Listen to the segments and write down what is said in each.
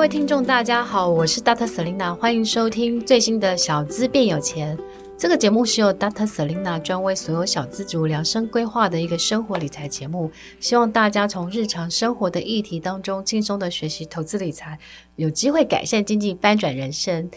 各位听众，大家好，我是 Dr. Selina，欢迎收听最新的小资变有钱。这个节目是由 Dr. Selina 专为所有小资族量身规划的一个生活理财节目，希望大家从日常生活的议题当中轻松的学习投资理财，有机会改善经济，翻转人生。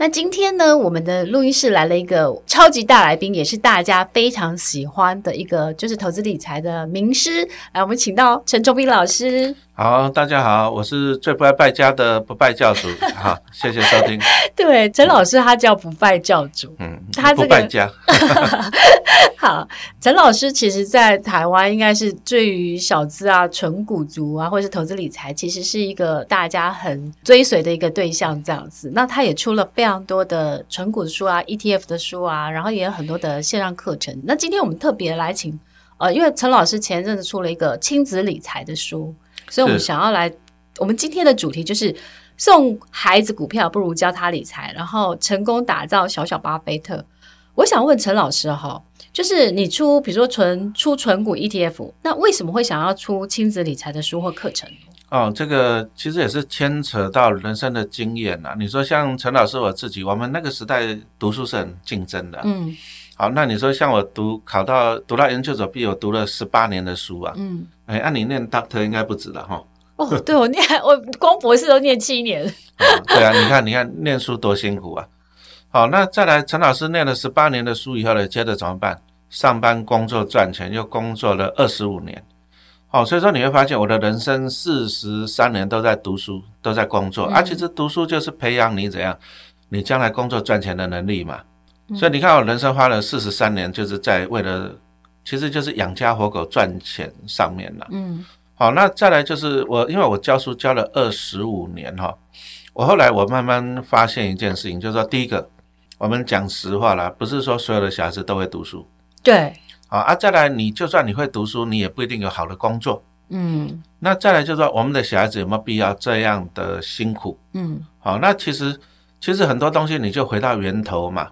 那今天呢，我们的录音室来了一个超级大来宾，也是大家非常喜欢的一个，就是投资理财的名师。来，我们请到陈崇斌老师。好，大家好，我是最不爱败家的不败教主。好，谢谢收听。对，陈老师他叫不败教主。嗯，他这个。不败家。好，陈老师其实，在台湾应该是对于小资啊、纯股族啊，或者是投资理财，其实是一个大家很追随的一个对象，这样子。那他也出了非常非常多的纯股的书啊、ETF 的书啊，然后也有很多的线上课程。那今天我们特别来请，呃，因为陈老师前阵子出了一个亲子理财的书，所以我们想要来，我们今天的主题就是送孩子股票不如教他理财，然后成功打造小小巴菲特。我想问陈老师哈。就是你出，比如说纯出纯股 ETF，那为什么会想要出亲子理财的书或课程？哦，这个其实也是牵扯到人生的经验啊。你说像陈老师我自己，我们那个时代读书是很竞争的。嗯。好，那你说像我读考到读到研究所毕业，我读了十八年的书啊。嗯。哎，按你念 Doctor 应该不止了哈。哦，对我念我光博士都念七年。哦。对啊，你看你看念书多辛苦啊。好，那再来，陈老师念了十八年的书以后呢，接着怎么办？上班工作赚钱，又工作了二十五年。好，所以说你会发现，我的人生四十三年都在读书，都在工作。嗯、啊，其实读书就是培养你怎样，你将来工作赚钱的能力嘛。嗯、所以你看，我人生花了四十三年，就是在为了，其实就是养家活口赚钱上面了。嗯。好，那再来就是我，因为我教书教了二十五年哈，我后来我慢慢发现一件事情，就是说第一个。我们讲实话啦，不是说所有的小孩子都会读书。对，好啊。再来，你就算你会读书，你也不一定有好的工作。嗯。那再来就是说，我们的小孩子有没有必要这样的辛苦？嗯。好，那其实其实很多东西你就回到源头嘛。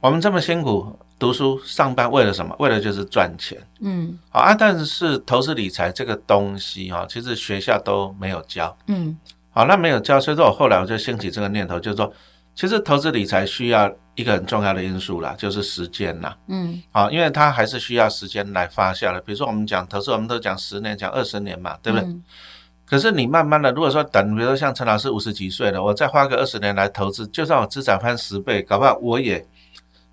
我们这么辛苦读书上班，为了什么？为了就是赚钱。嗯。好啊，但是投资理财这个东西哈，其实学校都没有教。嗯。好，那没有教，所以说我后来我就兴起这个念头，就是说。其实投资理财需要一个很重要的因素啦，就是时间啦。嗯，好，因为它还是需要时间来发酵的。比如说我们讲投资，我们都讲十年、讲二十年嘛，对不对？嗯、可是你慢慢的，如果说等，比如说像陈老师五十几岁了，我再花个二十年来投资，就算我资产翻十倍，搞不好我也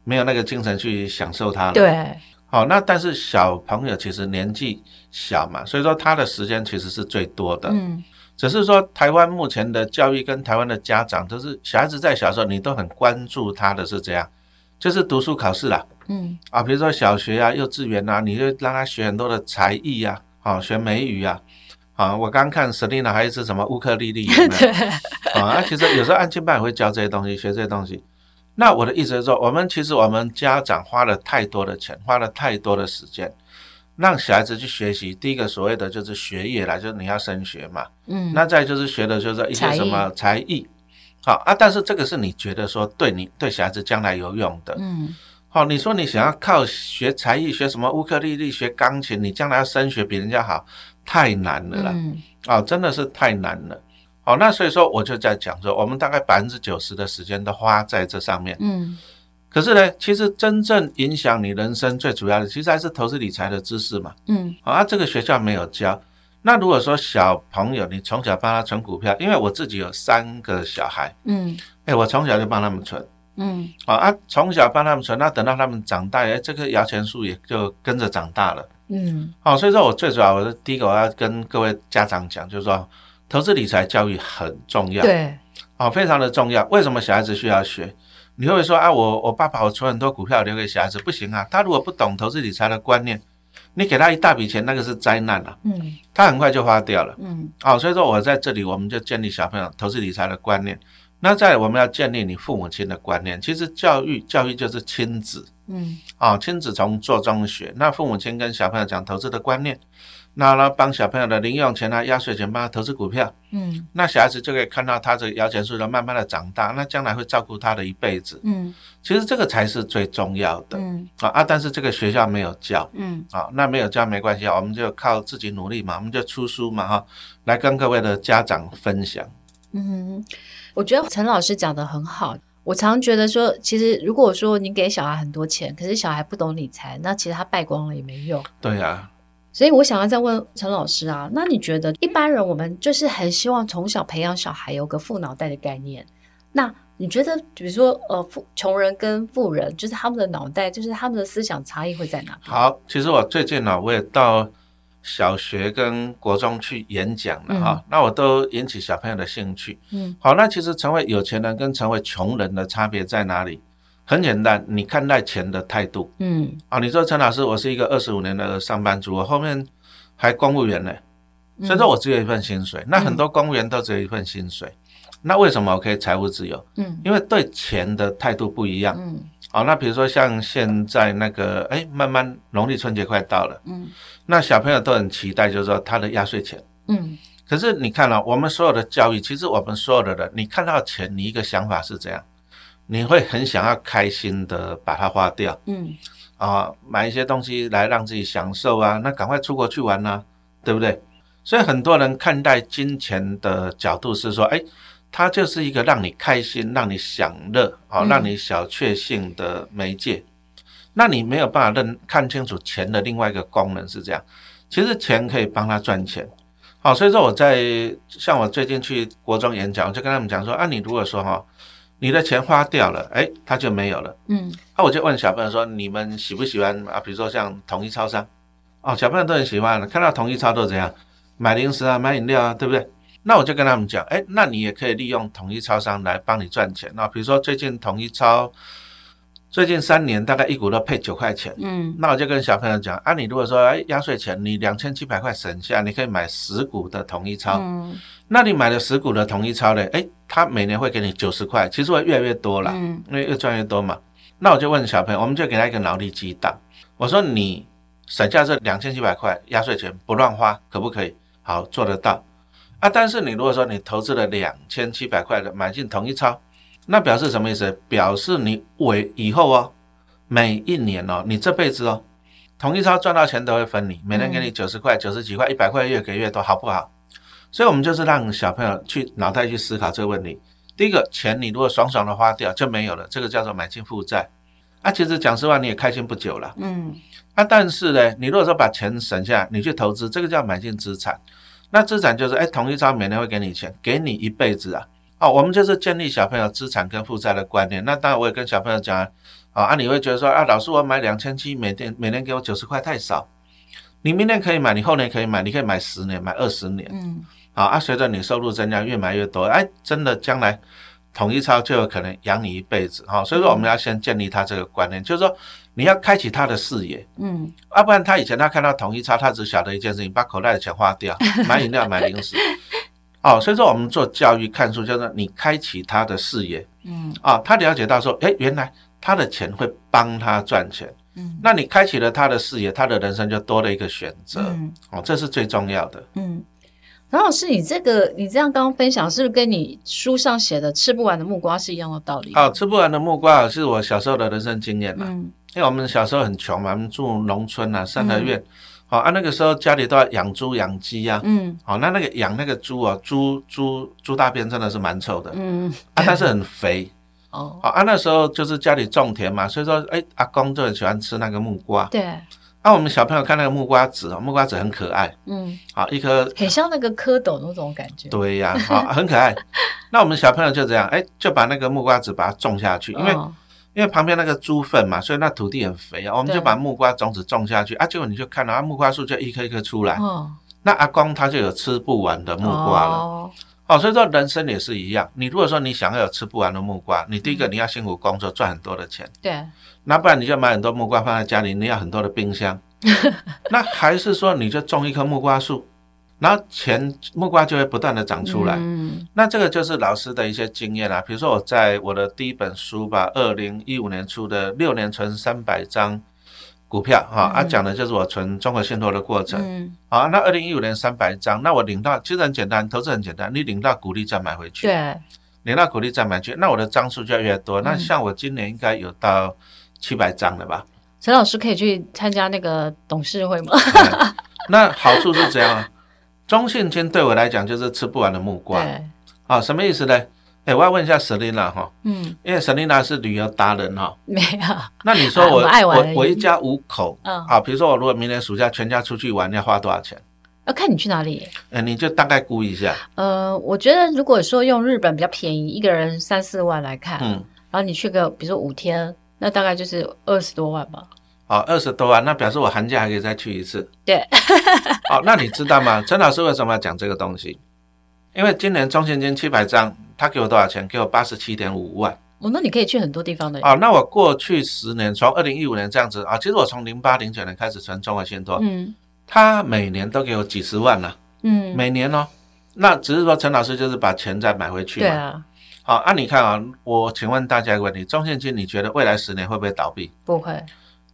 没有那个精神去享受它了。对，好，那但是小朋友其实年纪小嘛，所以说他的时间其实是最多的。嗯。只是说，台湾目前的教育跟台湾的家长就是小孩子在小时候，你都很关注他的是这样，就是读书考试啦，嗯啊，比如说小学啊、幼稚园啊，你就让他学很多的才艺呀，啊，学美语啊，啊，我刚看 Selina 还是什么乌克丽丽，有没有？啊，其实有时候安亲班也会教这些东西，学这些东西。那我的意思是说，我们其实我们家长花了太多的钱，花了太多的时间。让小孩子去学习，第一个所谓的就是学业啦，就是你要升学嘛。嗯，那再就是学的就是一些什么才艺，好啊。但是这个是你觉得说对你对小孩子将来有用的。嗯，好，你说你想要靠学才艺，学什么乌克丽丽，学钢琴，你将来要升学比人家好，太难了啦。嗯，哦，真的是太难了。好，那所以说我就在讲说，我们大概百分之九十的时间都花在这上面。嗯。可是呢，其实真正影响你人生最主要的，其实还是投资理财的知识嘛。嗯，好啊，这个学校没有教。那如果说小朋友，你从小帮他存股票，因为我自己有三个小孩，嗯，哎，我从小就帮他们存，嗯，好啊，从小帮他们存，那等到他们长大，哎，这个摇钱树也就跟着长大了，嗯，好，所以说我最主要，我是第一个我要跟各位家长讲，就是说投资理财教育很重要，对，哦，非常的重要。为什么小孩子需要学？你会不会说啊，我我爸爸我存很多股票留给小孩子，不行啊。他如果不懂投资理财的观念，你给他一大笔钱，那个是灾难了。嗯，他很快就花掉了。嗯，哦，所以说我在这里，我们就建立小朋友投资理财的观念。那在我们要建立你父母亲的观念。其实教育教育就是亲子。嗯，啊，亲子从做中学。那父母亲跟小朋友讲投资的观念。那呢，帮小朋友的零用钱啊、压岁钱，帮他投资股票。嗯，那小孩子就可以看到他这个摇钱树的慢慢的长大，那将来会照顾他的一辈子。嗯，其实这个才是最重要的。嗯啊啊，但是这个学校没有教。嗯啊，那没有教没关系啊，我们就靠自己努力嘛，我们就出书嘛哈，来跟各位的家长分享。嗯，我觉得陈老师讲的很好。我常觉得说，其实如果说你给小孩很多钱，可是小孩不懂理财，那其实他败光了也没用。对呀、啊。所以我想要再问陈老师啊，那你觉得一般人我们就是很希望从小培养小孩有个富脑袋的概念，那你觉得比如说呃富穷人跟富人，就是他们的脑袋，就是他们的思想差异会在哪里？好，其实我最近呢，我也到。小学跟国中去演讲了哈，嗯、那我都引起小朋友的兴趣。嗯，好，那其实成为有钱人跟成为穷人的差别在哪里？很简单，你看待钱的态度。嗯，啊，你说陈老师，我是一个二十五年的上班族，我后面还公务员呢，所以说我只有一份薪水。嗯、那很多公务员都只有一份薪水，嗯、那为什么我可以财务自由？嗯，因为对钱的态度不一样。嗯。好，那比如说像现在那个，哎，慢慢农历春节快到了，嗯，那小朋友都很期待，就是说他的压岁钱，嗯，可是你看了、哦，我们所有的教育，其实我们所有的人，你看到钱，你一个想法是这样，你会很想要开心的把它花掉，嗯，啊，买一些东西来让自己享受啊，那赶快出国去玩呐、啊，对不对？所以很多人看待金钱的角度是说，哎。它就是一个让你开心、让你享乐、好让你小确幸的媒介。嗯、那你没有办法认看清楚钱的另外一个功能是这样。其实钱可以帮他赚钱，好，所以说我在像我最近去国中演讲，我就跟他们讲说啊，你如果说哈，你的钱花掉了，哎，他就没有了。嗯，那我就问小朋友说，你们喜不喜欢啊？比如说像统一超商，哦，小朋友都很喜欢，看到统一超都怎样，买零食啊，买饮料啊，对不对？那我就跟他们讲，哎，那你也可以利用统一超商来帮你赚钱。那比如说最近统一超，最近三年大概一股都配九块钱。嗯，那我就跟小朋友讲，啊，你如果说哎压岁钱你两千七百块省下，你可以买十股的统一超。嗯，那你买了十股的统一超嘞？哎，他每年会给你九十块，其实会越来越多了，嗯，因为越赚越多嘛。那我就问小朋友，我们就给他一个脑力激荡，我说你省下这两千七百块压岁钱不乱花，可不可以？好，做得到。啊，但是你如果说你投资了两千七百块的买进统一超，那表示什么意思？表示你为以后哦，每一年哦，你这辈子哦，同一超赚到钱都会分你，每年给你九十块、九十几块、一百块，越给越多，好不好？所以，我们就是让小朋友去脑袋去思考这个问题。第一个，钱你如果爽爽的花掉就没有了，这个叫做买进负债。啊，其实讲实话，你也开心不久了。嗯。啊，但是呢，你如果说把钱省下来，你去投资，这个叫买进资产。那资产就是，哎，同一超每年会给你钱，给你一辈子啊！哦，我们就是建立小朋友资产跟负债的观念。那当然，我也跟小朋友讲啊，啊，你会觉得说，啊，老师，我买两千七，每天每年给我九十块太少。你明年可以买，你后年可以买，你可以买十年，买二十年。嗯。好啊，随着你收入增加，越买越多，哎，真的将来。统一超就有可能养你一辈子哈，所以说我们要先建立他这个观念，就是说你要开启他的视野，嗯，要不然他以前他看到统一超，他只晓得一件事情，把口袋的钱花掉，买饮料、买零食，哦，所以说我们做教育看书，就是你开启他的视野，嗯，啊，他了解到说，诶，原来他的钱会帮他赚钱，嗯，那你开启了他的视野，他的人生就多了一个选择，哦，这是最重要的，嗯。然后是你这个，你这样刚刚分享，是不是跟你书上写的“吃不完的木瓜”是一样的道理？哦，吃不完的木瓜是我小时候的人生经验嘛。嗯，因为我们小时候很穷嘛，我们住农村啊，三合院。好、啊，那个时候家里都要养猪养鸡呀。嗯。好、哦，那那个养那个猪啊，猪猪猪大便真的是蛮臭的。嗯。啊，但是很肥。哦。好啊，那时候就是家里种田嘛，所以说，哎，阿公就很喜欢吃那个木瓜。对。那、啊、我们小朋友看那个木瓜子，木瓜籽很可爱，嗯，好一颗，很像那个蝌蚪那种感觉。对呀、啊，好 很可爱。那我们小朋友就这样，哎，就把那个木瓜籽把它种下去，因为、哦、因为旁边那个猪粪嘛，所以那土地很肥啊。我们就把木瓜种子种下去，啊，结果你就看到啊，木瓜树就一颗一颗出来。哦，那阿公他就有吃不完的木瓜了。哦，哦，所以说人生也是一样，你如果说你想要有吃不完的木瓜，你第一个你要辛苦工作赚很多的钱。对。那不然你就买很多木瓜放在家里，你要很多的冰箱。那还是说你就种一棵木瓜树，然后钱木瓜就会不断的长出来。嗯，那这个就是老师的一些经验啦。比如说我在我的第一本书吧，二零一五年出的《六年存三百张股票》哈，啊讲的就是我存综合信托的过程。嗯，好，那二零一五年三百张，那我领到其实很简单，投资很简单，你领到股利再买回去。对，领到股利再买去，那我的张数就要越多。那像我今年应该有到。七百张了吧？陈老师可以去参加那个董事会吗？那好处是这样啊，中性金对我来讲就是吃不完的木瓜。对啊，什么意思呢？哎，我要问一下 Selina 哈，嗯，因为 Selina 是旅游达人哈，没有。那你说我、啊、我我，我一家五口，嗯，啊，比如说我如果明年暑假全家出去玩，要花多少钱？要看你去哪里。哎，你就大概估一下。呃，我觉得如果说用日本比较便宜，一个人三四万来看，嗯，然后你去个比如说五天，那大概就是二十多万吧。哦，二十多万，那表示我寒假还可以再去一次。对。哦，那你知道吗？陈老师为什么要讲这个东西？因为今年中现金七百张。他给我多少钱？给我八十七点五万。哦，那你可以去很多地方的。哦，那我过去十年，从二零一五年这样子啊，其实我从零八零九年开始存中国信托，嗯，他每年都给我几十万呢，嗯，每年哦，那只是说陈老师就是把钱再买回去嘛。对啊。好，啊，你看啊，我请问大家一个问题：中信金你觉得未来十年会不会倒闭？不会。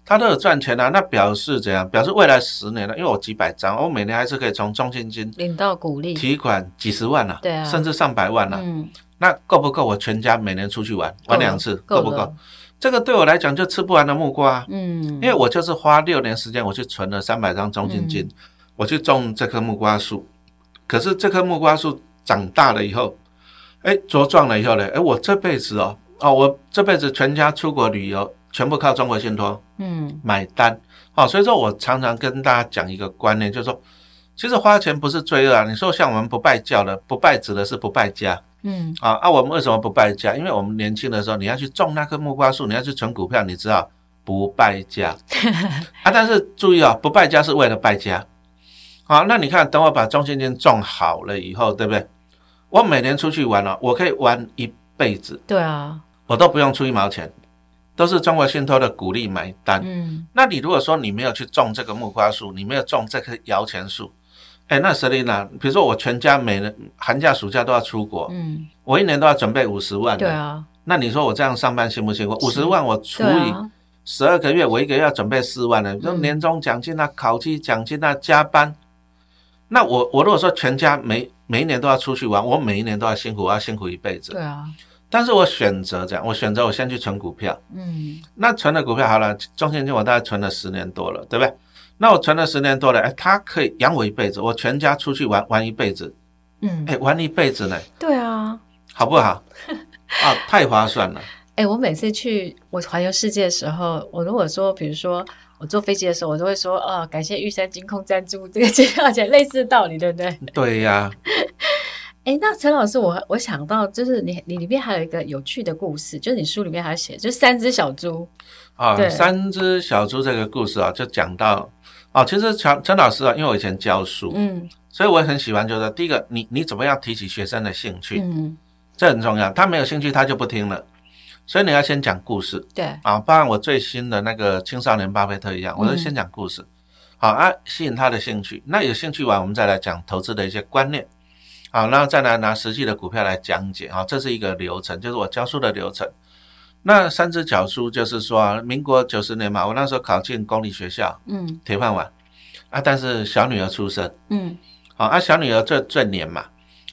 他都有赚钱啊，那表示怎样？表示未来十年了，因为我几百张，我每年还是可以从中信金领到股利，提款几十万啊，甚至上百万啊。嗯，那够不够我全家每年出去玩玩两次？够不够？这个对我来讲就吃不完的木瓜。嗯，因为我就是花六年时间，我去存了三百张中信金，我去种这棵木瓜树。可是这棵木瓜树长大了以后，哎，茁壮了以后呢，哎，我这辈子哦，哦，我这辈子全家出国旅游。全部靠中国信托，嗯，买单，好，所以说我常常跟大家讲一个观念，就是说，其实花钱不是罪恶啊。你说像我们不败教的，不败指的是不败家，嗯，啊，啊，我们为什么不败家？因为我们年轻的时候，你要去种那棵木瓜树，你要去存股票，你知道不败家 啊。但是注意啊，不败家是为了败家。好，那你看，等我把中信金种好了以后，对不对？我每年出去玩了，我可以玩一辈子。对啊，我都不用出一毛钱。都是中国信托的鼓励买单。嗯，那你如果说你没有去种这个木瓜树，你没有种这棵摇钱树，哎，那 Selina，比如说我全家每人寒假暑假都要出国，嗯，我一年都要准备五十万。对啊，那你说我这样上班辛不辛苦？五十万我除以十二个月，我一个月要准备四万呢。比如年终奖金啊、考绩奖金啊、加班，那我我如果说全家每每一年都要出去玩，我每一年都要辛苦，我要辛苦一辈子。对啊。但是我选择这样，我选择我先去存股票，嗯，那存了股票好了，中信金我大概存了十年多了，对不对？那我存了十年多了，哎，它可以养我一辈子，我全家出去玩玩一辈子，嗯，哎，玩一辈子呢？对啊，好不好？啊，太划算了。哎，我每次去我环游世界的时候，我如果说，比如说我坐飞机的时候，我都会说，哦，感谢玉山金控赞助这个机票钱，类似的道理，对不对？对呀。哎，那陈老师，我我想到就是你你里面还有一个有趣的故事，就是你书里面还写，就是三只小猪啊，对。三只小猪这个故事啊，就讲到啊，其实陈陈老师啊，因为我以前教书，嗯，所以我也很喜欢，就是第一个，你你怎么样提起学生的兴趣，嗯，这很重要，他没有兴趣，他就不听了，所以你要先讲故事，对。啊，包括我最新的那个青少年巴菲特一样，我就先讲故事，嗯、好啊，吸引他的兴趣，那有兴趣完，我们再来讲投资的一些观念。好，然后再来拿实际的股票来讲解，啊，这是一个流程，就是我教书的流程。那三只小猪就是说，民国九十年嘛，我那时候考进公立学校，嗯，铁饭碗，啊，但是小女儿出生，嗯，好，啊，小女儿最最黏嘛，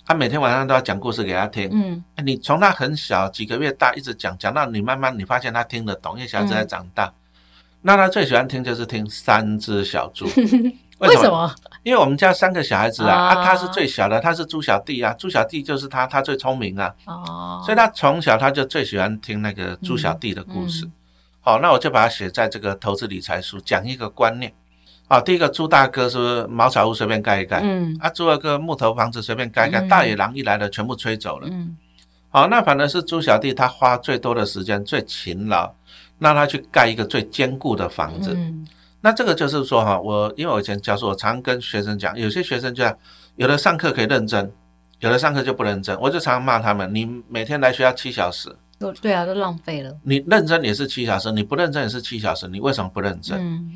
她每天晚上都要讲故事给她听，嗯，你从她很小几个月大一直讲，讲到你慢慢你发现她听得懂，因为小孩子在长大，嗯、那她最喜欢听就是听三只小猪。为什么？因为我们家三个小孩子啊，啊，他是最小的，他是猪小弟啊，猪小弟就是他，他最聪明啊，哦，所以他从小他就最喜欢听那个猪小弟的故事。嗯嗯、好，那我就把它写在这个投资理财书，讲一个观念。好，第一个猪大哥是不是茅草屋随便盖一盖？嗯，啊，猪二哥木头房子随便盖一盖，嗯、大野狼一来了，全部吹走了。嗯，好，那反正是猪小弟他花最多的时间，最勤劳，让他去盖一个最坚固的房子。嗯。那这个就是说哈，我因为我以前教书，我常跟学生讲，有些学生就有的上课可以认真，有的上课就不认真，我就常常骂他们：你每天来学校七小时，都对啊，都浪费了。你认真也是七小时，你不认真也是七小时，你为什么不认真？嗯。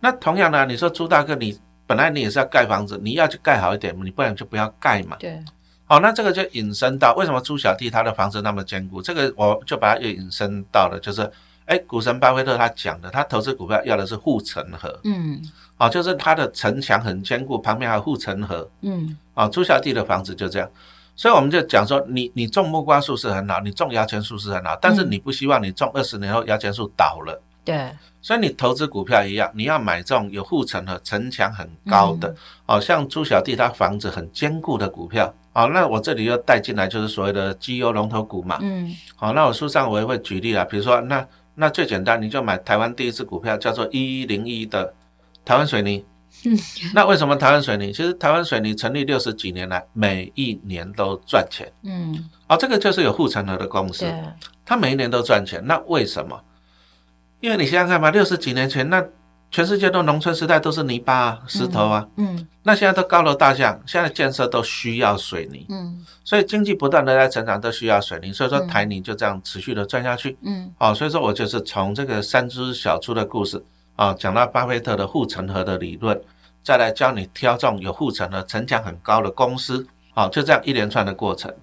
那同样呢，你说朱大哥，你本来你也是要盖房子，你要去盖好一点，你不然就不要盖嘛。对。好，那这个就引申到为什么朱小弟他的房子那么坚固？这个我就把它又引申到了，就是。哎，股神巴菲特他讲的，他投资股票要的是护城河。嗯，啊，就是他的城墙很坚固，旁边还有护城河。嗯，啊，朱小弟的房子就这样，所以我们就讲说，你你种木瓜树是很好，你种摇钱树是很好，但是你不希望你种二十年后摇钱树倒了。对，所以你投资股票一样，你要买这种有护城河、城墙很高的，哦，像朱小弟他房子很坚固的股票。好，那我这里又带进来就是所谓的绩优龙头股嘛。嗯，好，那我书上我也会举例啊，比如说那那最简单，你就买台湾第一支股票叫做一一零一的台湾水泥。嗯，那为什么台湾水泥？其实台湾水泥成立六十几年来，每一年都赚钱。嗯，哦，这个就是有护城河的公司，它每一年都赚钱。那为什么？因为你想想看嘛，六十几年前那。全世界都农村时代都是泥巴啊、石头啊，嗯，嗯，那现在都高楼大厦，现在建设都需要水泥，嗯，所以经济不断的在成长，都需要水泥，所以说台泥就这样持续的赚下去，嗯，好，所以说我就是从这个三只小猪的故事啊，讲到巴菲特的护城河的理论，再来教你挑中有护城河、城墙很高的公司，好，就这样一连串的过程。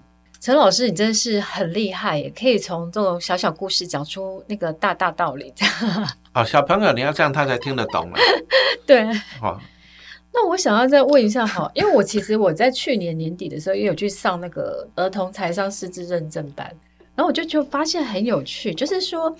陈老师，你真的是很厉害，也可以从这种小小故事讲出那个大大道理。哦，小朋友，你要这样他才听得懂嘛。对。哦，那我想要再问一下哈，因为我其实我在去年年底的时候也有去上那个儿童财商师资认证班，然后我就就发现很有趣，就是说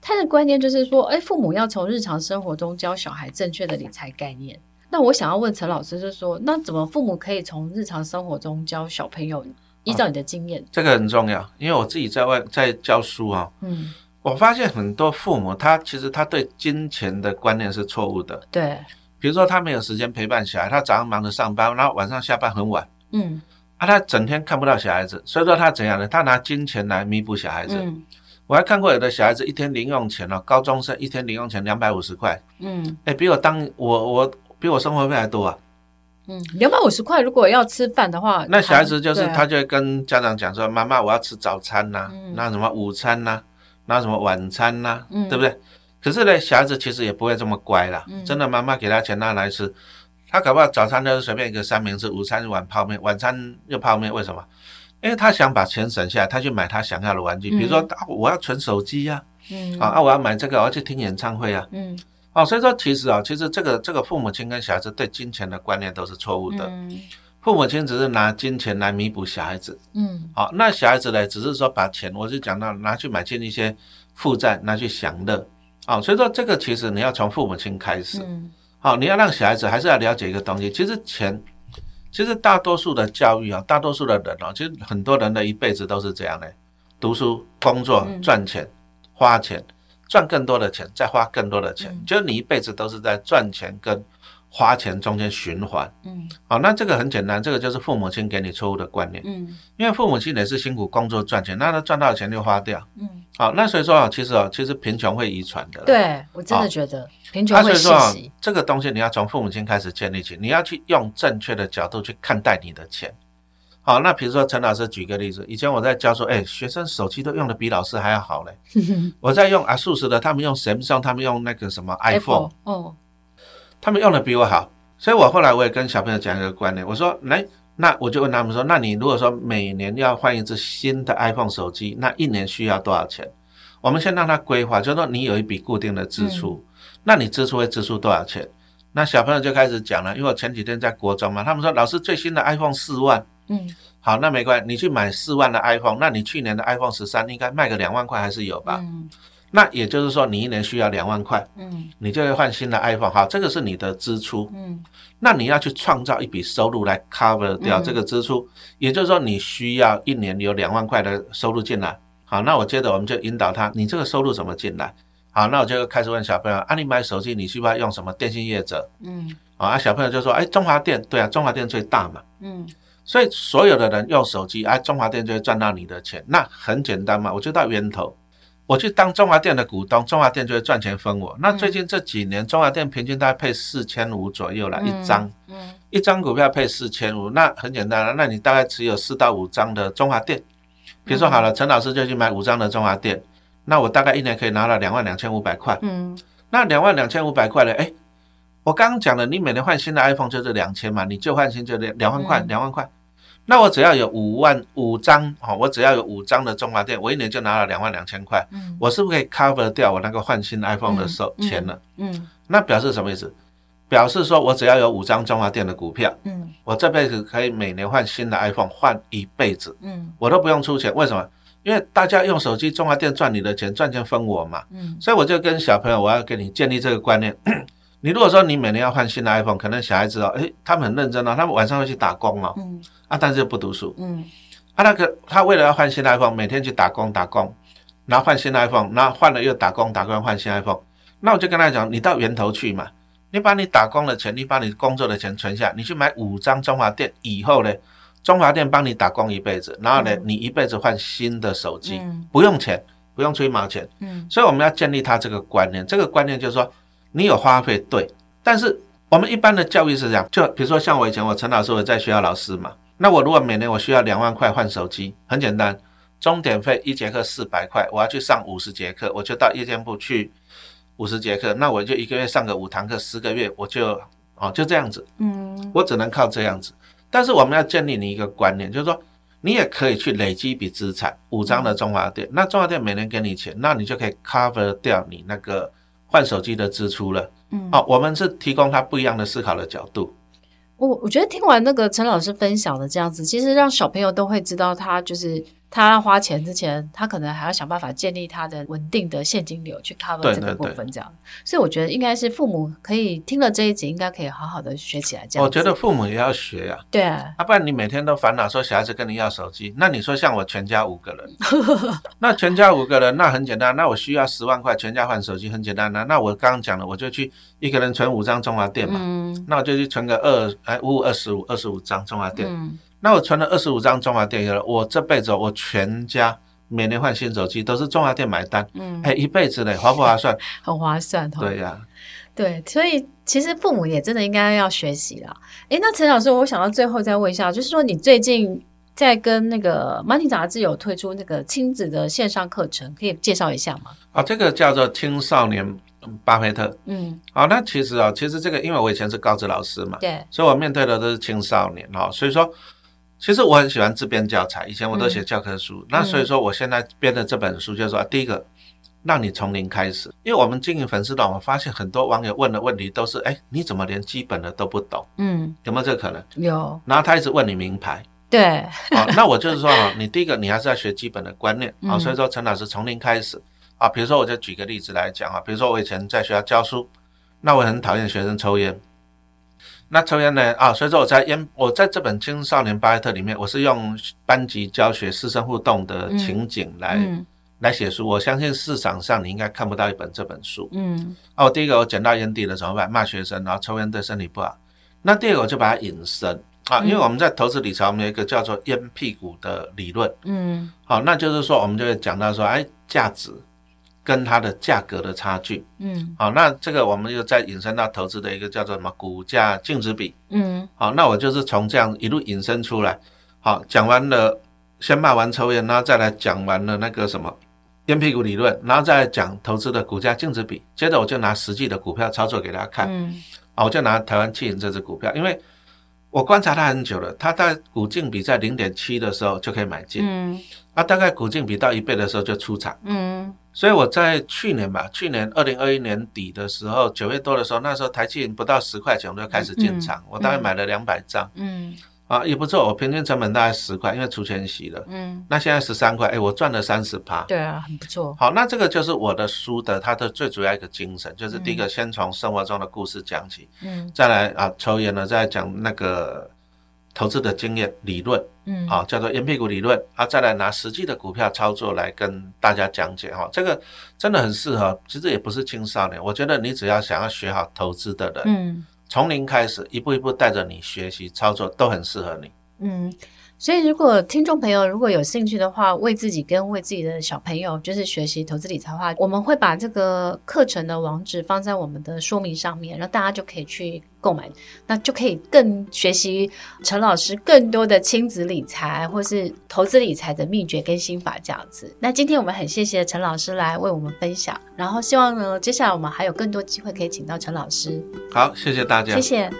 他的观念就是说，哎，父母要从日常生活中教小孩正确的理财概念。那我想要问陈老师，就是说，那怎么父母可以从日常生活中教小朋友？依照你的经验，这个很重要，因为我自己在外在教书啊，嗯，我发现很多父母他其实他对金钱的观念是错误的，对，比如说他没有时间陪伴小孩，他早上忙着上班，然后晚上下班很晚，嗯，啊，他整天看不到小孩子，所以说他怎样呢？他拿金钱来弥补小孩子。嗯，我还看过有的小孩子一天零用钱哦，高中生一天零用钱两百五十块，嗯，哎，比我当我我比我生活费还多啊。嗯，两百五十块，如果要吃饭的话，那小孩子就是他就会跟家长讲说：“啊、妈妈，我要吃早餐呐、啊，那、嗯、什么午餐呐、啊，那什么晚餐呐、对不对？”可是呢，小孩子其实也不会这么乖啦。嗯、真的，妈妈给他钱，他来吃，他搞不好早餐就是随便一个三明治，午餐一碗泡面，晚餐又泡面。为什么？因为他想把钱省下来，他去买他想要的玩具，嗯、比如说我要存手机呀、啊，嗯、啊，我要买这个，我要去听演唱会啊，嗯。哦，所以说其实啊，其实这个这个父母亲跟小孩子对金钱的观念都是错误的。嗯，父母亲只是拿金钱来弥补小孩子。嗯，好，那小孩子呢，只是说把钱，我就讲到拿去买进一些负债，拿去享乐。哦，所以说这个其实你要从父母亲开始。嗯，好，你要让小孩子还是要了解一个东西，其实钱，其实大多数的教育啊，大多数的人啊，其实很多人的一辈子都是这样的，读书、工作、赚钱、花钱。赚更多的钱，再花更多的钱，嗯、就是你一辈子都是在赚钱跟花钱中间循环。嗯，好，那这个很简单，这个就是父母亲给你错误的观念。嗯，因为父母亲也是辛苦工作赚钱，那他赚到的钱就花掉。嗯，好，那所以说啊，其实啊，其实贫穷会遗传的。对，我真的觉得贫穷会世袭。所以说，这个东西你要从父母亲开始建立起，你要去用正确的角度去看待你的钱。好，那比如说陈老师举个例子，以前我在教说，哎，学生手机都用的比老师还要好嘞。我在用 ASUS 的，他们用 Samsung，他们用那个什么 iPhone，哦，他们用的比我好。所以我后来我也跟小朋友讲一个观念，我说，来，那我就问他们说，那你如果说每年要换一只新的 iPhone 手机，那一年需要多少钱？我们先让他规划，就是说你有一笔固定的支出，嗯、那你支出会支出多少钱？那小朋友就开始讲了，因为我前几天在国中嘛，他们说老师最新的 iPhone 四万。嗯，好，那没关系，你去买四万的 iPhone，那你去年的 iPhone 十三应该卖个两万块还是有吧？嗯，那也就是说你一年需要两万块，嗯，你就会换新的 iPhone，好，这个是你的支出，嗯，那你要去创造一笔收入来 cover 掉这个支出，嗯，也就是说你需要一年有两万块的收入进来，好，那我接着我们就引导他，你这个收入怎么进来？好，那我就开始问小朋友，啊，你买手机你需不需要用什么电信业者？嗯，啊，小朋友就说，哎，中华电，对啊，中华电最大嘛，嗯。所以所有的人用手机，哎，中华电就会赚到你的钱，那很简单嘛，我就到源头，我去当中华电的股东，中华电就会赚钱分我。那最近这几年，中华电平均大概配四千五左右了，一张，一张股票配四千五，那很简单了，那你大概持有四到五张的中华电，比如说好了，陈老师就去买五张的中华电，那我大概一年可以拿到两万两千五百块，嗯，那两万两千五百块呢？哎，我刚刚讲了，你每年换新的 iPhone 就是两千嘛，你旧换新就两两万块，两万块。那我只要有五万五张，哦，我只要有五张的中华电，我一年就拿了两万两千块，嗯，我是不是可以 cover 掉我那个换新 iPhone 的收钱了？嗯，那表示什么意思？表示说我只要有五张中华电的股票，嗯，我这辈子可以每年换新的 iPhone 换一辈子，嗯，我都不用出钱，为什么？因为大家用手机中华电赚你的钱，赚钱分我嘛，嗯，所以我就跟小朋友，我要给你建立这个观念。你如果说你每年要换新的 iPhone，可能小孩子哦，诶，他们很认真哦，他们晚上会去打工哦，嗯，啊，但是又不读书，嗯，啊，那个他为了要换新的 iPhone，每天去打工打工，然后换新的 iPhone，然后换了又打工打工换新 iPhone，那我就跟他讲，你到源头去嘛，你把你打工的钱，你把你工作的钱存下，你去买五张中华电，以后呢，中华电帮你打工一辈子，然后呢，嗯、你一辈子换新的手机，嗯、不用钱，不用出一毛钱，嗯，所以我们要建立他这个观念，这个观念就是说。你有花费对，但是我们一般的教育是这样，就比如说像我以前我陈老师我在学校老师嘛，那我如果每年我需要两万块换手机，很简单，钟点费一节课四百块，我要去上五十节课，我就到夜间部去五十节课，那我就一个月上个五堂课，十个月我就哦就这样子，嗯，我只能靠这样子。但是我们要建立你一个观念，就是说你也可以去累积一笔资产，五张的中华电，那中华电每年给你钱，那你就可以 cover 掉你那个。换手机的支出了，嗯，哦，我们是提供他不一样的思考的角度。我我觉得听完那个陈老师分享的这样子，其实让小朋友都会知道他就是。他花钱之前，他可能还要想办法建立他的稳定的现金流去 cover 这个部分，这样。所以我觉得应该是父母可以听了这一集，应该可以好好的学起来。这样，我觉得父母也要学呀。对啊，啊，不然你每天都烦恼说小孩子跟你要手机，那你说像我全家五个人，那全家五个人，那很简单，那我需要十万块，全家换手机很简单那那我刚刚讲了，我就去一个人存五张中华电嘛，嗯，那我就去存个二哎五五二十五二十五张中华电。嗯那我存了二十五张中华电了，我这辈子我全家每年换新手机都是中华电买单，嗯，哎，一辈子嘞，划不划算？很划算，对呀、啊，对，所以其实父母也真的应该要学习啦。哎，那陈老师，我想到最后再问一下，就是说你最近在跟那个 Money 杂志有推出那个亲子的线上课程，可以介绍一下吗？啊，这个叫做青少年巴菲特，嗯，好，那其实啊，其实这个因为我以前是高职老师嘛，对，所以我面对的都是青少年哈，所以说。其实我很喜欢自编教材，以前我都写教科书。嗯、那所以说，我现在编的这本书就是说，第一个，让你从零开始。因为我们经营粉丝团，我发现很多网友问的问题都是：哎，你怎么连基本的都不懂？嗯，有没有这个可能？有。然后他一直问你名牌。对。哦，那我就是说啊，你第一个，你还是要学基本的观念啊。所以说，陈老师从零开始啊。比如说，我就举个例子来讲啊。比如说，我以前在学校教书，那我很讨厌学生抽烟。那抽烟呢？啊，所以说我在烟，我在这本青少年巴菲特里面，我是用班级教学、师生互动的情景来、嗯嗯、来写书。我相信市场上你应该看不到一本这本书。嗯，啊，我第一个我捡到烟蒂了怎么办？骂学生，然后抽烟对身体不好。那第二个我就把它引申啊，因为我们在投资理财，我们有一个叫做烟屁股的理论。嗯，好，那就是说我们就会讲到说，哎，价值。跟它的价格的差距，嗯，好，那这个我们又再引申到投资的一个叫做什么股价净值比，嗯，好，那我就是从这样一路引申出来，好，讲完了，先骂完抽烟，然后再来讲完了那个什么烟屁股理论，然后再讲投资的股价净值比，接着我就拿实际的股票操作给大家看，嗯，好，我就拿台湾企银这只股票，因为我观察它很久了，它在股净比在零点七的时候就可以买进，嗯，啊，大概股净比到一倍的时候就出场，嗯。所以我在去年吧，去年二零二一年底的时候，九月多的时候，那时候台积电不到十块钱，我就开始进场，嗯、我大概买了两百张，嗯，啊也不错，我平均成本大概十块，因为除权息了，嗯，那现在十三块，哎，我赚了三十趴，对啊，很不错。好，那这个就是我的书的它的最主要一个精神，就是第一个先从生活中的故事讲起，嗯，再来啊抽烟呢，再来讲那个。投资的经验理论，嗯，啊，叫做烟屁股理论，啊，再来拿实际的股票操作来跟大家讲解哈，这个真的很适合。其实也不是青少年，我觉得你只要想要学好投资的人，嗯，从零开始，一步一步带着你学习操作，都很适合你，嗯。所以，如果听众朋友如果有兴趣的话，为自己跟为自己的小朋友就是学习投资理财的话，我们会把这个课程的网址放在我们的说明上面，然后大家就可以去购买，那就可以更学习陈老师更多的亲子理财或是投资理财的秘诀跟心法这样子。那今天我们很谢谢陈老师来为我们分享，然后希望呢，接下来我们还有更多机会可以请到陈老师。好，谢谢大家，谢谢。